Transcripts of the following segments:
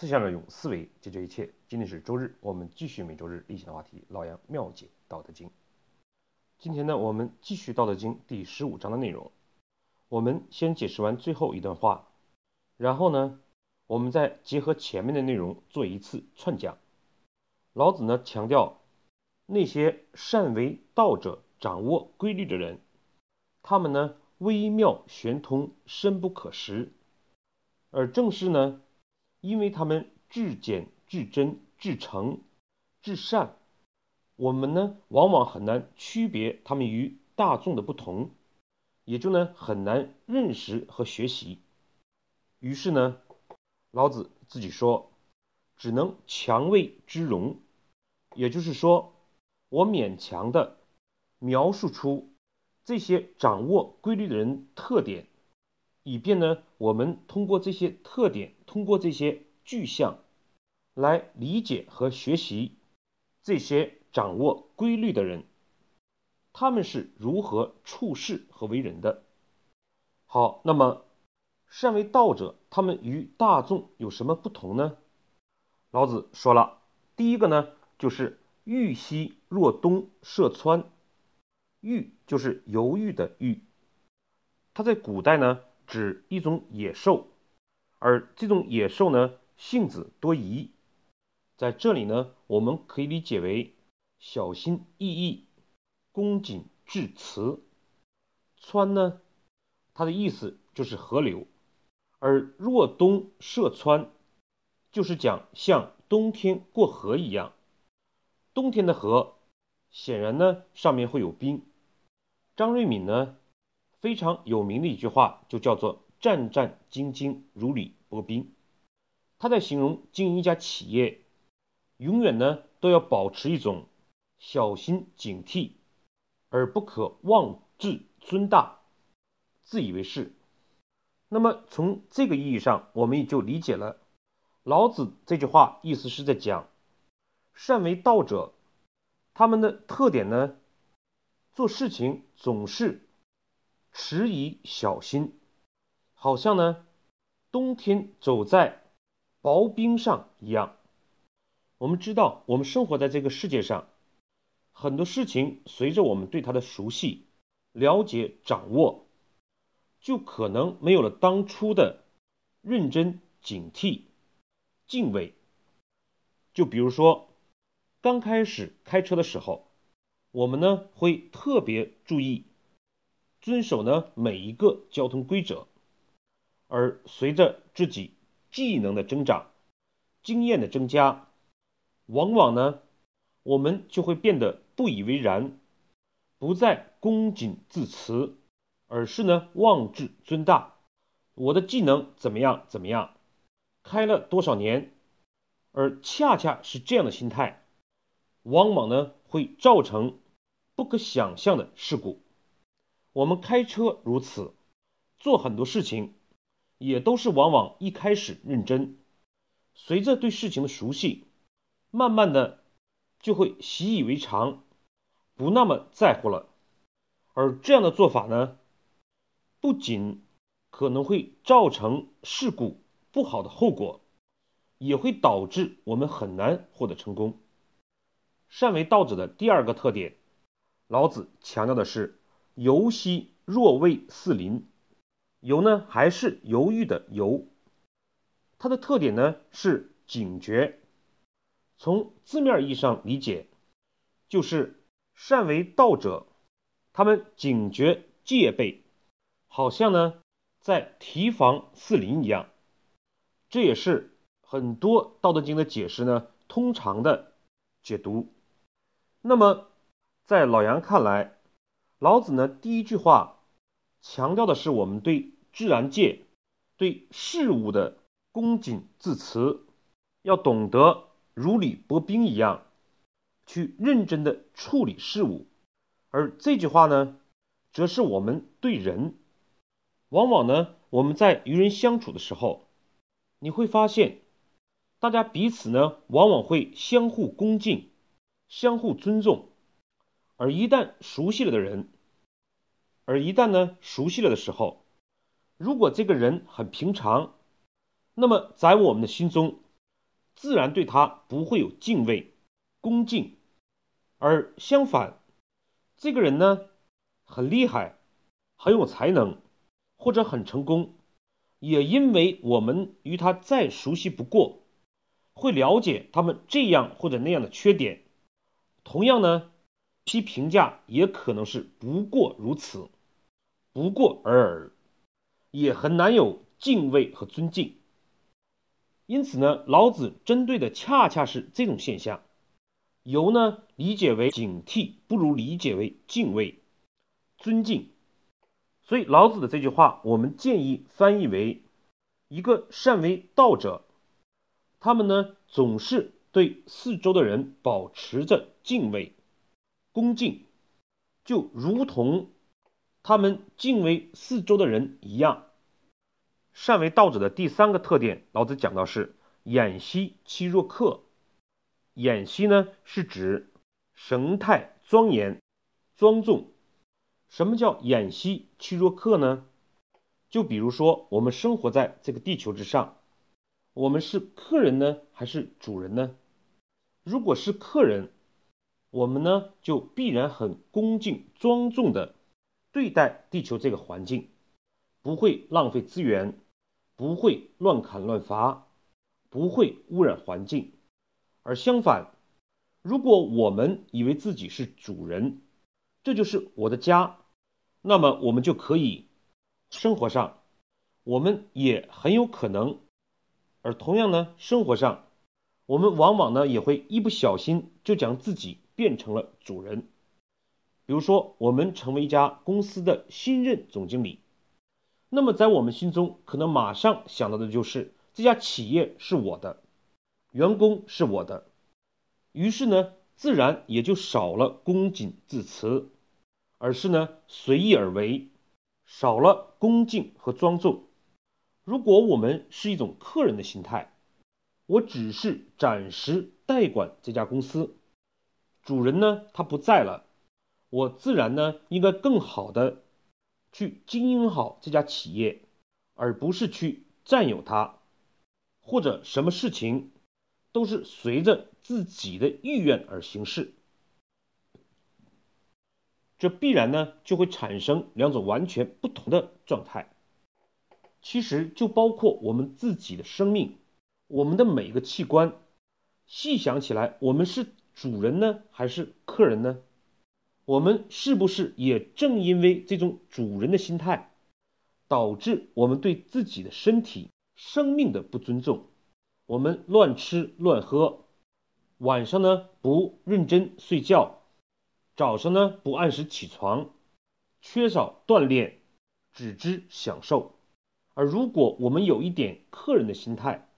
思想的用思维解决一切。今天是周日，我们继续每周日例行的话题：老杨妙解《道德经》。今天呢，我们继续《道德经》第十五章的内容。我们先解释完最后一段话，然后呢，我们再结合前面的内容做一次串讲。老子呢强调，那些善为道者、掌握规律的人，他们呢微妙玄通，深不可识，而正是呢。因为他们至简、至真、至诚、至善，我们呢往往很难区别他们与大众的不同，也就呢很难认识和学习。于是呢，老子自己说，只能强为之容，也就是说，我勉强的描述出这些掌握规律的人特点。以便呢，我们通过这些特点，通过这些具象，来理解和学习这些掌握规律的人，他们是如何处事和为人的。好，那么善为道者，他们与大众有什么不同呢？老子说了，第一个呢，就是豫西若东涉川，豫就是犹豫的豫，它在古代呢。指一种野兽，而这种野兽呢，性子多疑。在这里呢，我们可以理解为小心翼翼、恭谨致辞。川呢，它的意思就是河流，而若冬涉川，就是讲像冬天过河一样。冬天的河，显然呢，上面会有冰。张瑞敏呢？非常有名的一句话，就叫做“战战兢兢，如履薄冰”。他在形容经营一家企业，永远呢都要保持一种小心警惕，而不可妄自尊大、自以为是。那么从这个意义上，我们也就理解了老子这句话意思是在讲，善为道者，他们的特点呢，做事情总是。迟疑小心，好像呢，冬天走在薄冰上一样。我们知道，我们生活在这个世界上，很多事情随着我们对它的熟悉、了解、掌握，就可能没有了当初的认真、警惕、敬畏。就比如说，刚开始开车的时候，我们呢会特别注意。遵守呢每一个交通规则，而随着自己技能的增长、经验的增加，往往呢我们就会变得不以为然，不再恭谨自持，而是呢妄自尊大。我的技能怎么样怎么样，开了多少年，而恰恰是这样的心态，往往呢会造成不可想象的事故。我们开车如此，做很多事情也都是往往一开始认真，随着对事情的熟悉，慢慢的就会习以为常，不那么在乎了。而这样的做法呢，不仅可能会造成事故不好的后果，也会导致我们很难获得成功。善为道者的第二个特点，老子强调的是。犹兮若未似林，犹呢还是犹豫的犹，它的特点呢是警觉。从字面意义上理解，就是善为道者，他们警觉戒备，好像呢在提防四邻一样。这也是很多《道德经》的解释呢通常的解读。那么在老杨看来，老子呢，第一句话强调的是我们对自然界、对事物的恭谨自持，要懂得如履薄冰一样去认真的处理事物。而这句话呢，则是我们对人，往往呢，我们在与人相处的时候，你会发现，大家彼此呢，往往会相互恭敬、相互尊重。而一旦熟悉了的人，而一旦呢熟悉了的时候，如果这个人很平常，那么在我们的心中自然对他不会有敬畏、恭敬；而相反，这个人呢很厉害，很有才能，或者很成功，也因为我们与他再熟悉不过，会了解他们这样或者那样的缺点。同样呢，其评价也可能是不过如此，不过尔尔，也很难有敬畏和尊敬。因此呢，老子针对的恰恰是这种现象，由呢理解为警惕，不如理解为敬畏、尊敬。所以老子的这句话，我们建议翻译为：一个善为道者，他们呢总是对四周的人保持着敬畏、恭敬，就如同他们敬畏四周的人一样。善为道者的第三个特点，老子讲到是偃息其若客。偃息呢，是指神态庄严、庄重。什么叫偃息其若客呢？就比如说，我们生活在这个地球之上，我们是客人呢，还是主人呢？如果是客人，我们呢就必然很恭敬庄重的对待地球这个环境，不会浪费资源。不会乱砍乱伐，不会污染环境，而相反，如果我们以为自己是主人，这就是我的家，那么我们就可以生活上，我们也很有可能，而同样呢，生活上，我们往往呢也会一不小心就将自己变成了主人。比如说，我们成为一家公司的新任总经理。那么，在我们心中，可能马上想到的就是这家企业是我的，员工是我的，于是呢，自然也就少了恭谨致辞，而是呢随意而为，少了恭敬和庄重。如果我们是一种客人的心态，我只是暂时代管这家公司，主人呢他不在了，我自然呢应该更好的。去经营好这家企业，而不是去占有它，或者什么事情都是随着自己的意愿而行事，这必然呢就会产生两种完全不同的状态。其实就包括我们自己的生命，我们的每一个器官，细想起来，我们是主人呢，还是客人呢？我们是不是也正因为这种主人的心态，导致我们对自己的身体、生命的不尊重？我们乱吃乱喝，晚上呢不认真睡觉，早上呢不按时起床，缺少锻炼，只知享受。而如果我们有一点客人的心态，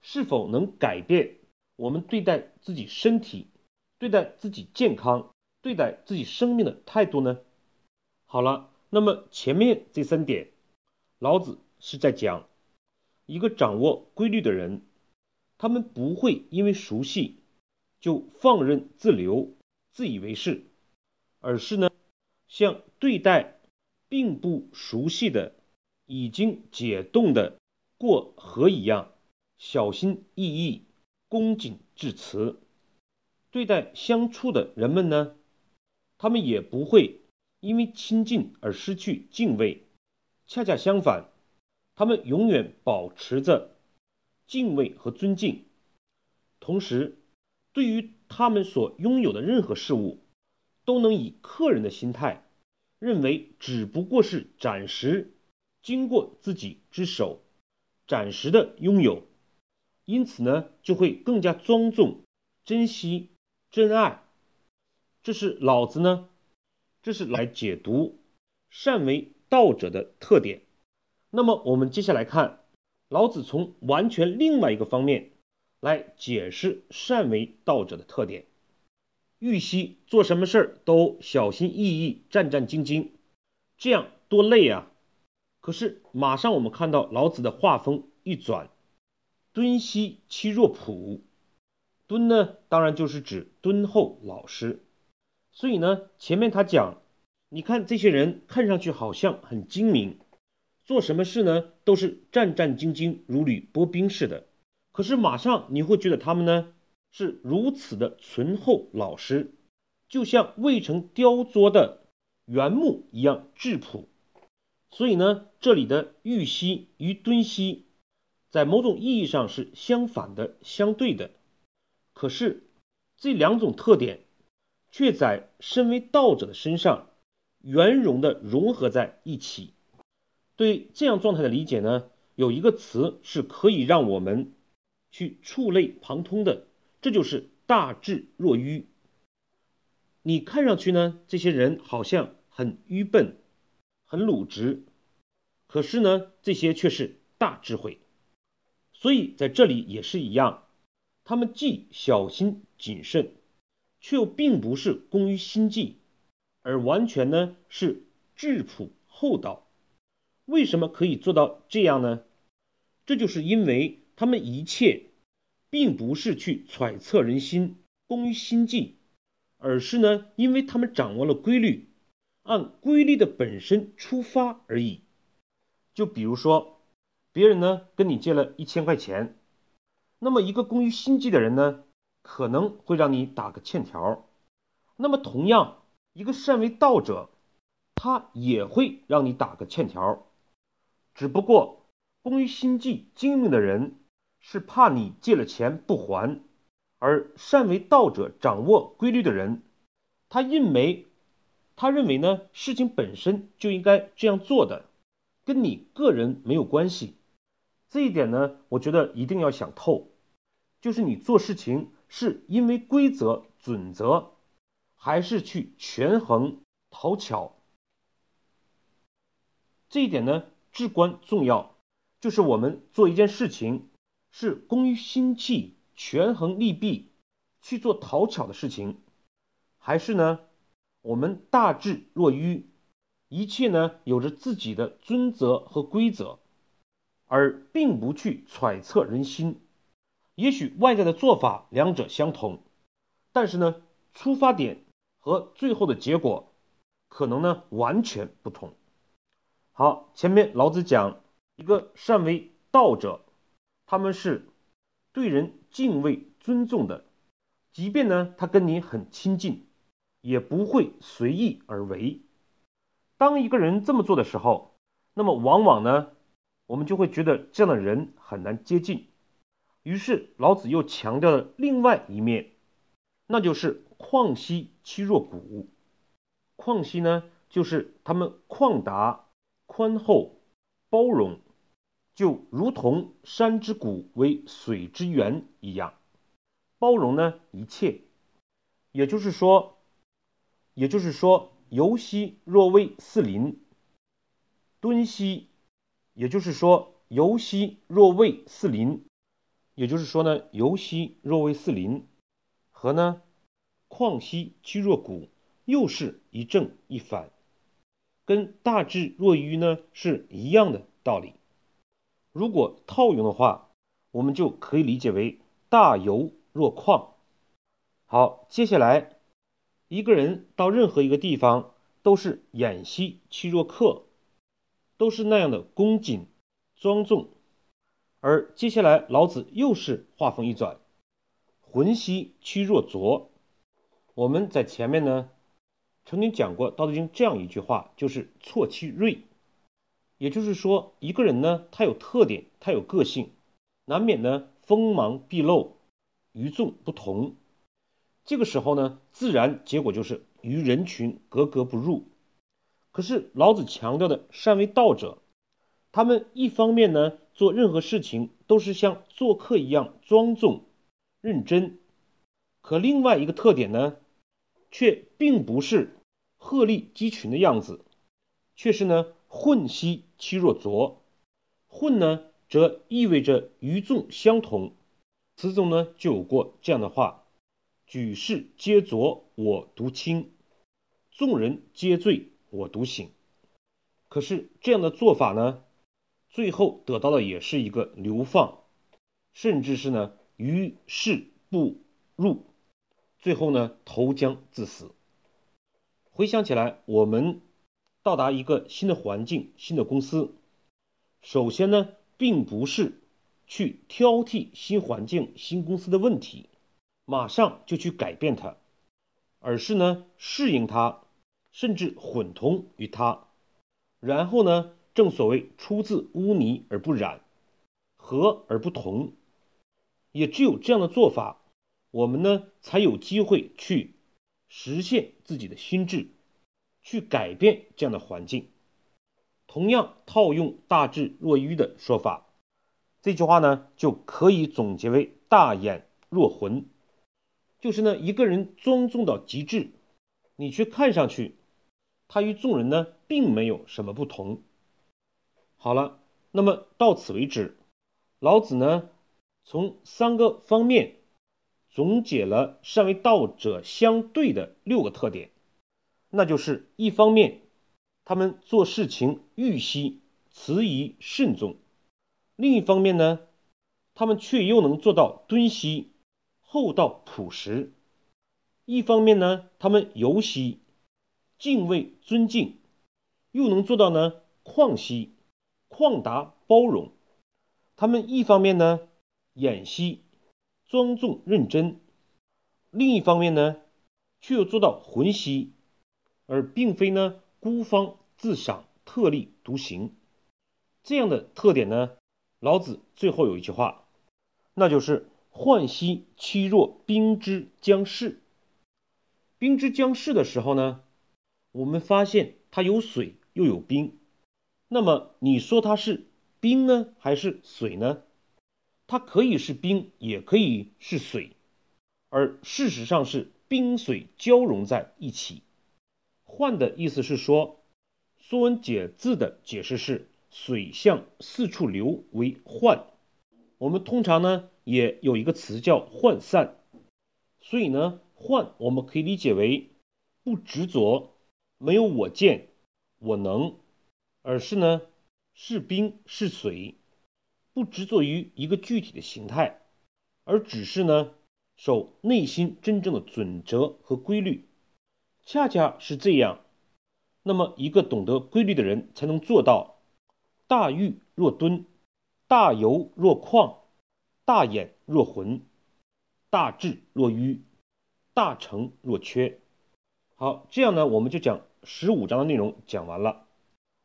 是否能改变我们对待自己身体、对待自己健康？对待自己生命的态度呢？好了，那么前面这三点，老子是在讲一个掌握规律的人，他们不会因为熟悉就放任自流、自以为是，而是呢，像对待并不熟悉的、已经解冻的过河一样，小心翼翼、恭谨致辞。对待相处的人们呢？他们也不会因为亲近而失去敬畏，恰恰相反，他们永远保持着敬畏和尊敬。同时，对于他们所拥有的任何事物，都能以客人的心态，认为只不过是暂时经过自己之手，暂时的拥有，因此呢，就会更加庄重、珍惜、珍爱。这是老子呢，这是来解读善为道者的特点。那么我们接下来看老子从完全另外一个方面来解释善为道者的特点。玉溪做什么事儿都小心翼翼、战战兢兢，这样多累啊！可是马上我们看到老子的画风一转，敦兮其若朴。敦呢，当然就是指敦厚老实。所以呢，前面他讲，你看这些人看上去好像很精明，做什么事呢都是战战兢兢，如履薄冰似的。可是马上你会觉得他们呢是如此的醇厚老实，就像未曾雕琢的原木一样质朴。所以呢，这里的玉溪与敦溪，在某种意义上是相反的、相对的。可是这两种特点，却在身为道者的身上圆融的融合在一起。对这样状态的理解呢，有一个词是可以让我们去触类旁通的，这就是大智若愚。你看上去呢，这些人好像很愚笨。很鲁直，可是呢，这些却是大智慧。所以在这里也是一样，他们既小心谨慎，却又并不是工于心计，而完全呢是质朴厚道。为什么可以做到这样呢？这就是因为他们一切并不是去揣测人心、工于心计，而是呢，因为他们掌握了规律。按规律的本身出发而已。就比如说，别人呢跟你借了一千块钱，那么一个工于心计的人呢，可能会让你打个欠条。那么同样，一个善为道者，他也会让你打个欠条。只不过，工于心计精明的人是怕你借了钱不还，而善为道者掌握规律的人，他认为。他认为呢，事情本身就应该这样做的，跟你个人没有关系。这一点呢，我觉得一定要想透，就是你做事情是因为规则准则，还是去权衡讨巧。这一点呢，至关重要。就是我们做一件事情，是工于心计、权衡利弊去做讨巧的事情，还是呢？我们大智若愚，一切呢有着自己的尊则和规则，而并不去揣测人心。也许外在的做法两者相同，但是呢，出发点和最后的结果可能呢完全不同。好，前面老子讲一个善为道者，他们是对人敬畏尊重的，即便呢他跟你很亲近。也不会随意而为。当一个人这么做的时候，那么往往呢，我们就会觉得这样的人很难接近。于是老子又强调了另外一面，那就是旷兮其若谷。旷兮呢，就是他们旷达、宽厚、包容，就如同山之谷为水之源一样，包容呢一切。也就是说。也就是说，游兮若为四邻，敦兮；也就是说，游兮若为四邻，也就是说呢，游兮若为四邻，和呢，旷兮其若谷，又是一正一反，跟大智若愚呢是一样的道理。如果套用的话，我们就可以理解为大游若旷。好，接下来。一个人到任何一个地方，都是偃兮其若客，都是那样的恭谨庄重。而接下来，老子又是话锋一转，浑兮其若浊。我们在前面呢，曾经讲过《道德经》这样一句话，就是错其锐。也就是说，一个人呢，他有特点，他有个性，难免呢锋芒毕露，与众不同。这个时候呢，自然结果就是与人群格格不入。可是老子强调的善为道者，他们一方面呢做任何事情都是像做客一样庄重认真，可另外一个特点呢，却并不是鹤立鸡群的样子，却是呢混兮其若浊。混呢，则意味着与众相同。词中呢就有过这样的话。举世皆浊我独清，众人皆醉我独醒。可是这样的做法呢，最后得到的也是一个流放，甚至是呢于世不入，最后呢投江自死。回想起来，我们到达一个新的环境、新的公司，首先呢，并不是去挑剔新环境、新公司的问题，马上就去改变它，而是呢适应它，甚至混同于它。然后呢，正所谓出自污泥而不染，和而不同。也只有这样的做法，我们呢才有机会去实现自己的心智，去改变这样的环境。同样套用大智若愚的说法，这句话呢就可以总结为大眼若浑，就是呢一个人庄重到极致，你却看上去他与众人呢并没有什么不同。好了，那么到此为止，老子呢？从三个方面总结了善为道者相对的六个特点，那就是一方面，他们做事情欲惜、迟疑、慎重；另一方面呢，他们却又能做到敦惜、厚道、朴实；一方面呢，他们游惜、敬畏、尊敬，又能做到呢旷惜、旷达、包容；他们一方面呢。演戏，庄重认真；另一方面呢，却又做到浑兮，而并非呢孤芳自赏、特立独行。这样的特点呢，老子最后有一句话，那就是“涣兮其若冰之将逝”。冰之将逝的时候呢，我们发现它有水又有冰。那么你说它是冰呢，还是水呢？它可以是冰，也可以是水，而事实上是冰水交融在一起。涣的意思是说，《说文解字》的解释是“水向四处流为涣”。我们通常呢也有一个词叫“涣散”，所以呢，涣我们可以理解为不执着，没有我见、我能，而是呢是冰是水。不执着于一个具体的形态，而只是呢守内心真正的准则和规律，恰恰是这样。那么，一个懂得规律的人才能做到大欲若敦，大游若旷，大眼若浑，大智若愚，大成若缺。好，这样呢，我们就讲十五章的内容讲完了。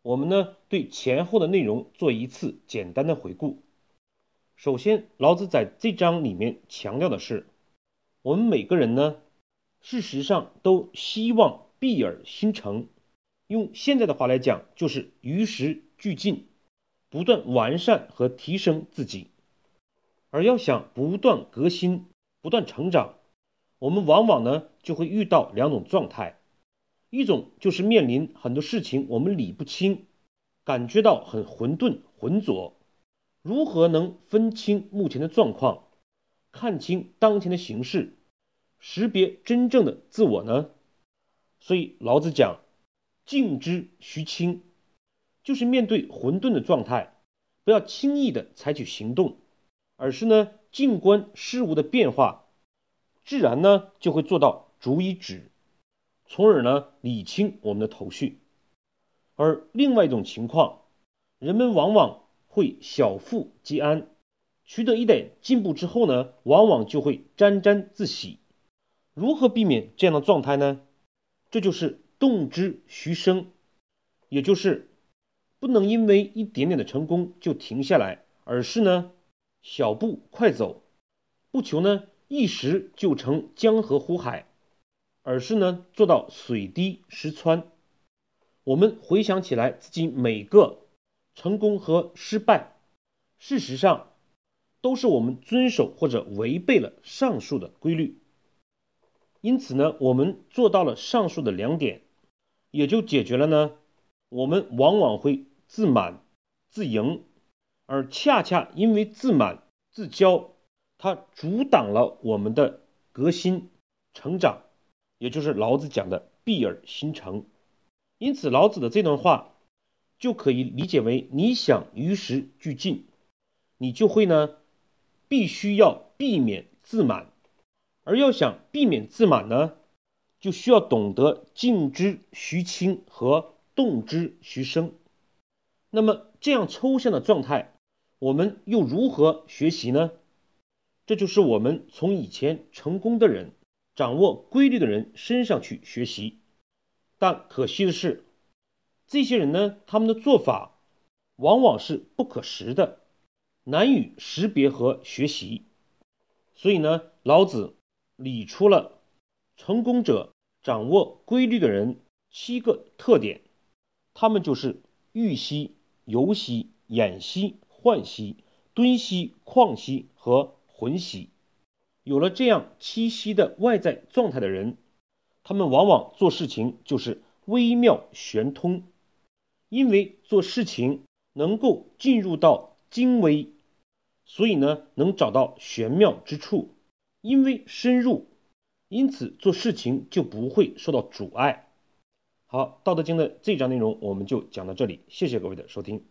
我们呢对前后的内容做一次简单的回顾。首先，老子在这章里面强调的是，我们每个人呢，事实上都希望闭而心诚，用现在的话来讲，就是与时俱进，不断完善和提升自己。而要想不断革新、不断成长，我们往往呢就会遇到两种状态，一种就是面临很多事情我们理不清，感觉到很混沌、浑浊。如何能分清目前的状况，看清当前的形势，识别真正的自我呢？所以老子讲“静之徐清”，就是面对混沌的状态，不要轻易的采取行动，而是呢静观事物的变化，自然呢就会做到逐一止，从而呢理清我们的头绪。而另外一种情况，人们往往。会小富即安，取得一点进步之后呢，往往就会沾沾自喜。如何避免这样的状态呢？这就是动之徐生，也就是不能因为一点点的成功就停下来，而是呢小步快走，不求呢一时就成江河湖海，而是呢做到水滴石穿。我们回想起来自己每个。成功和失败，事实上都是我们遵守或者违背了上述的规律。因此呢，我们做到了上述的两点，也就解决了呢，我们往往会自满、自盈，而恰恰因为自满、自骄，它阻挡了我们的革新、成长，也就是老子讲的闭而心诚。因此，老子的这段话。就可以理解为，你想与时俱进，你就会呢，必须要避免自满，而要想避免自满呢，就需要懂得静之徐清和动之徐生。那么这样抽象的状态，我们又如何学习呢？这就是我们从以前成功的人、掌握规律的人身上去学习。但可惜的是，这些人呢，他们的做法往往是不可识的，难以识别和学习。所以呢，老子理出了成功者掌握规律的人七个特点，他们就是欲息、游息、眼息、幻息、敦息、旷息和浑息。有了这样栖息的外在状态的人，他们往往做事情就是微妙玄通，因为做事情能够进入到精微。所以呢，能找到玄妙之处，因为深入，因此做事情就不会受到阻碍。好，《道德经》的这一章内容我们就讲到这里，谢谢各位的收听。